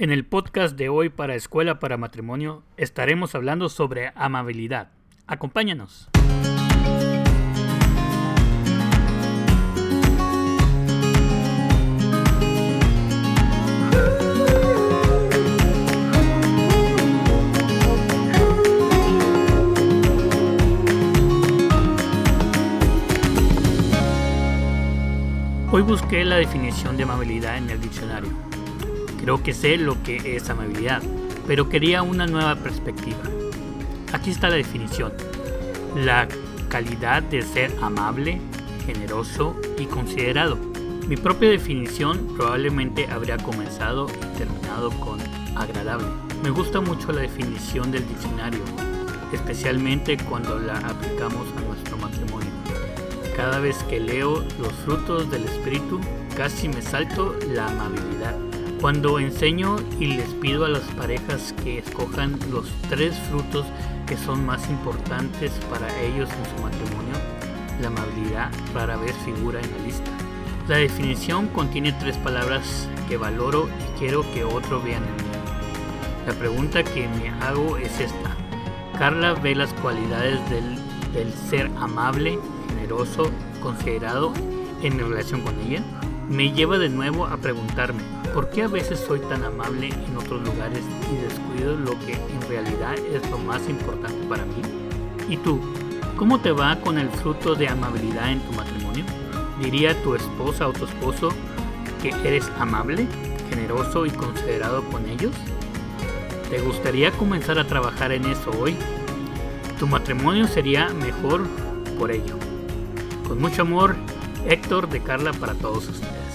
En el podcast de hoy para Escuela para Matrimonio estaremos hablando sobre amabilidad. Acompáñanos. Hoy busqué la definición de amabilidad en el diccionario. Creo que sé lo que es amabilidad, pero quería una nueva perspectiva. Aquí está la definición. La calidad de ser amable, generoso y considerado. Mi propia definición probablemente habría comenzado y terminado con agradable. Me gusta mucho la definición del diccionario, especialmente cuando la aplicamos a nuestro matrimonio. Cada vez que leo los frutos del Espíritu, casi me salto la amabilidad. Cuando enseño y les pido a las parejas que escojan los tres frutos que son más importantes para ellos en su matrimonio, la amabilidad rara vez figura en la lista. La definición contiene tres palabras que valoro y quiero que otro vean en mí. La pregunta que me hago es esta. Carla ve las cualidades del, del ser amable generoso, considerado en mi relación con ella, me lleva de nuevo a preguntarme, ¿por qué a veces soy tan amable en otros lugares y descuido lo que en realidad es lo más importante para mí? ¿Y tú? ¿Cómo te va con el fruto de amabilidad en tu matrimonio? ¿Diría tu esposa o tu esposo que eres amable, generoso y considerado con ellos? ¿Te gustaría comenzar a trabajar en eso hoy? Tu matrimonio sería mejor por ello. Con mucho amor, Héctor de Carla para todos ustedes.